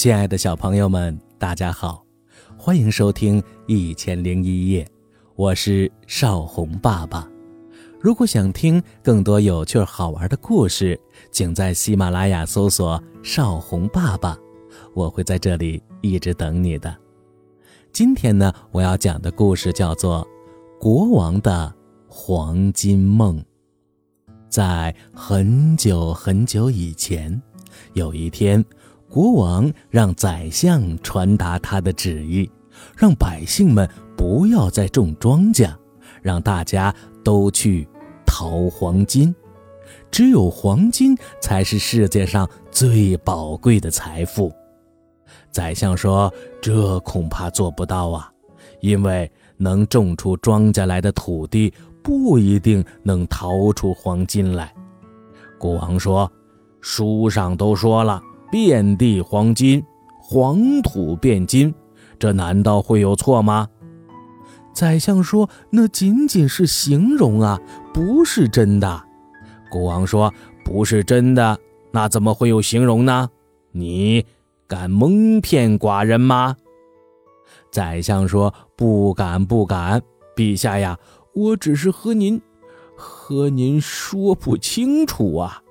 亲爱的小朋友们，大家好，欢迎收听《一千零一夜》，我是少红爸爸。如果想听更多有趣好玩的故事，请在喜马拉雅搜索“少红爸爸”，我会在这里一直等你的。今天呢，我要讲的故事叫做《国王的黄金梦》。在很久很久以前，有一天。国王让宰相传达他的旨意，让百姓们不要再种庄稼，让大家都去淘黄金。只有黄金才是世界上最宝贵的财富。宰相说：“这恐怕做不到啊，因为能种出庄稼来的土地不一定能淘出黄金来。”国王说：“书上都说了。”遍地黄金，黄土变金，这难道会有错吗？宰相说：“那仅仅是形容啊，不是真的。”国王说：“不是真的，那怎么会有形容呢？你敢蒙骗寡人吗？”宰相说：“不敢，不敢，陛下呀，我只是和您，和您说不清楚啊。”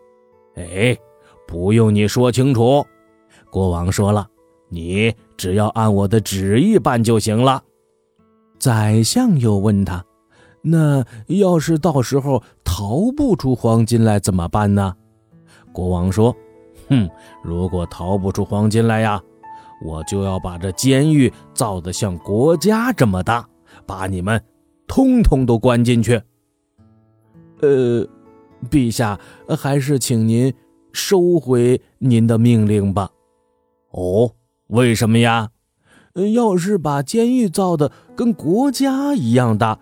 哎。不用你说清楚，国王说了，你只要按我的旨意办就行了。宰相又问他：“那要是到时候逃不出黄金来怎么办呢？”国王说：“哼，如果逃不出黄金来呀，我就要把这监狱造得像国家这么大，把你们通通都关进去。”呃，陛下，还是请您。收回您的命令吧。哦，为什么呀？要是把监狱造的跟国家一样大，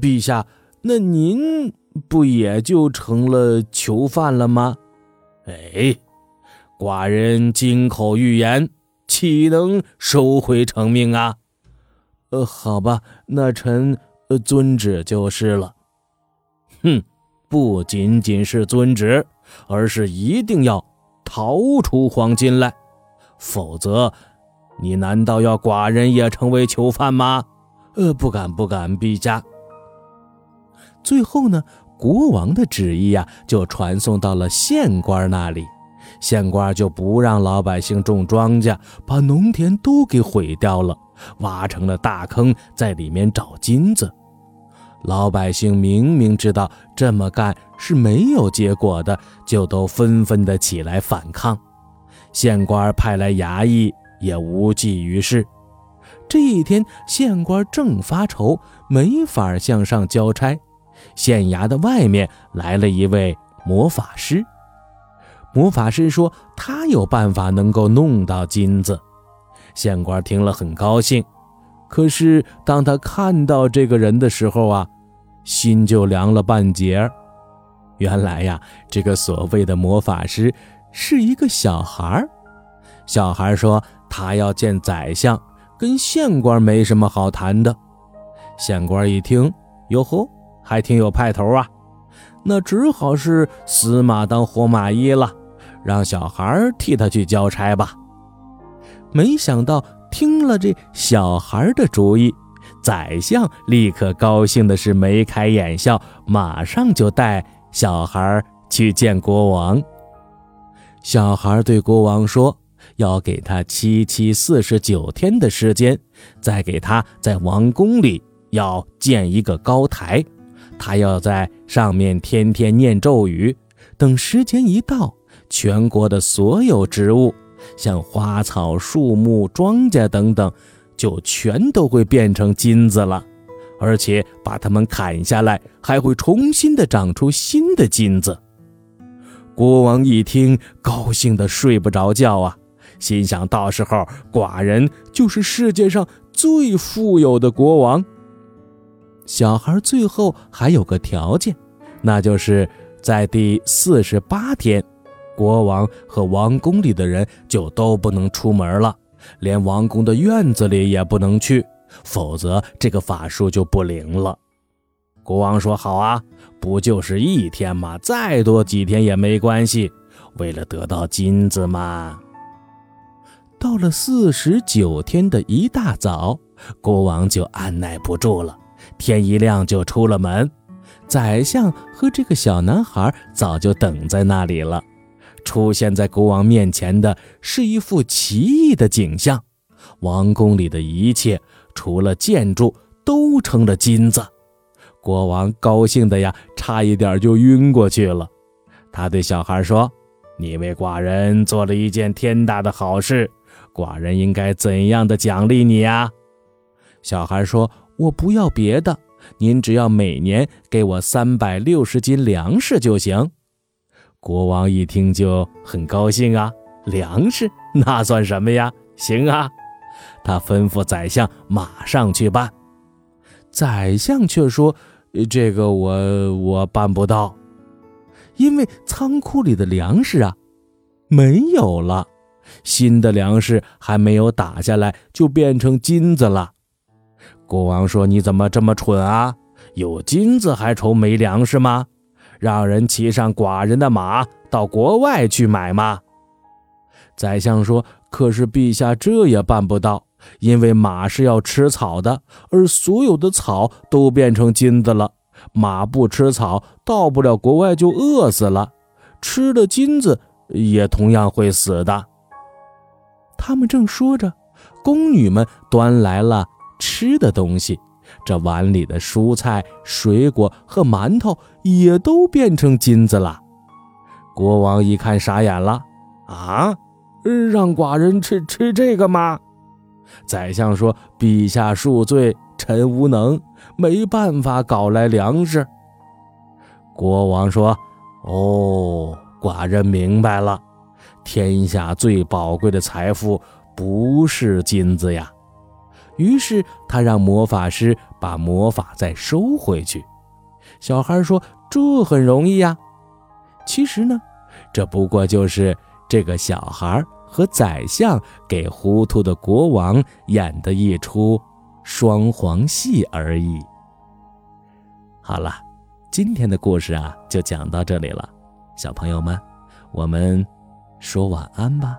陛下，那您不也就成了囚犯了吗？哎，寡人金口玉言，岂能收回成命啊？呃，好吧，那臣遵旨就是了。哼，不仅仅是遵旨。而是一定要逃出黄金来，否则，你难道要寡人也成为囚犯吗？呃，不敢，不敢，陛下。最后呢，国王的旨意呀，就传送到了县官那里，县官就不让老百姓种庄稼，把农田都给毁掉了，挖成了大坑，在里面找金子。老百姓明明知道这么干是没有结果的，就都纷纷的起来反抗。县官派来衙役也无济于事。这一天，县官正发愁，没法向上交差。县衙的外面来了一位魔法师。魔法师说他有办法能够弄到金子。县官听了很高兴，可是当他看到这个人的时候啊。心就凉了半截儿原来呀，这个所谓的魔法师是一个小孩儿小孩说他要见宰相，跟县官没什么好谈的。县官一听，哟吼，还挺有派头啊，那只好是死马当活马医了，让小孩替他去交差吧。没想到听了这小孩的主意。宰相立刻高兴的是眉开眼笑，马上就带小孩去见国王。小孩对国王说：“要给他七七四十九天的时间，再给他在王宫里要建一个高台，他要在上面天天念咒语。等时间一到，全国的所有植物，像花草树木、庄稼等等。”就全都会变成金子了，而且把它们砍下来，还会重新的长出新的金子。国王一听，高兴的睡不着觉啊，心想到时候寡人就是世界上最富有的国王。小孩最后还有个条件，那就是在第四十八天，国王和王宫里的人就都不能出门了。连王宫的院子里也不能去，否则这个法术就不灵了。国王说：“好啊，不就是一天吗？再多几天也没关系，为了得到金子嘛。”到了四十九天的一大早，国王就按耐不住了，天一亮就出了门。宰相和这个小男孩早就等在那里了。出现在国王面前的是一幅奇异的景象：王宫里的一切，除了建筑，都成了金子。国王高兴的呀，差一点就晕过去了。他对小孩说：“你为寡人做了一件天大的好事，寡人应该怎样的奖励你呀？”小孩说：“我不要别的。”您只要每年给我三百六十斤粮食就行。国王一听就很高兴啊，粮食那算什么呀？行啊，他吩咐宰相马上去办。宰相却说：“这个我我办不到，因为仓库里的粮食啊没有了，新的粮食还没有打下来就变成金子了。”国王说：“你怎么这么蠢啊？有金子还愁没粮食吗？让人骑上寡人的马到国外去买吗？”宰相说：“可是陛下这也办不到，因为马是要吃草的，而所有的草都变成金子了。马不吃草，到不了国外就饿死了；吃了金子，也同样会死的。”他们正说着，宫女们端来了。吃的东西，这碗里的蔬菜、水果和馒头也都变成金子了。国王一看傻眼了：“啊，让寡人吃吃这个吗？”宰相说：“陛下恕罪，臣无能，没办法搞来粮食。”国王说：“哦，寡人明白了，天下最宝贵的财富不是金子呀。”于是他让魔法师把魔法再收回去。小孩说：“这很容易呀。”其实呢，这不过就是这个小孩和宰相给糊涂的国王演的一出双簧戏而已。好了，今天的故事啊就讲到这里了，小朋友们，我们说晚安吧。